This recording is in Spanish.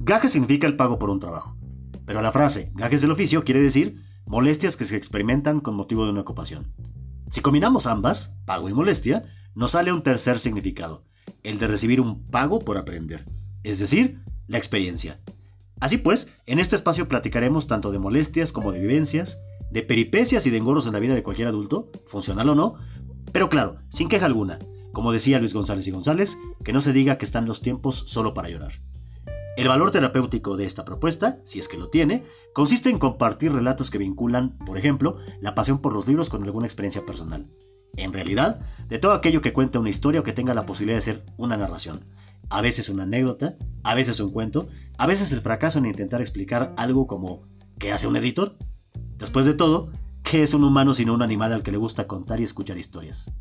Gaje significa el pago por un trabajo, pero la frase gajes del oficio quiere decir molestias que se experimentan con motivo de una ocupación. Si combinamos ambas, pago y molestia, nos sale un tercer significado, el de recibir un pago por aprender, es decir, la experiencia. Así pues, en este espacio platicaremos tanto de molestias como de vivencias, de peripecias y de engoros en la vida de cualquier adulto, funcional o no, pero claro, sin queja alguna, como decía Luis González y González, que no se diga que están los tiempos solo para llorar. El valor terapéutico de esta propuesta, si es que lo tiene, consiste en compartir relatos que vinculan, por ejemplo, la pasión por los libros con alguna experiencia personal. En realidad, de todo aquello que cuente una historia o que tenga la posibilidad de ser una narración. A veces una anécdota, a veces un cuento, a veces el fracaso en intentar explicar algo como ¿qué hace un editor? Después de todo, ¿qué es un humano sino un animal al que le gusta contar y escuchar historias?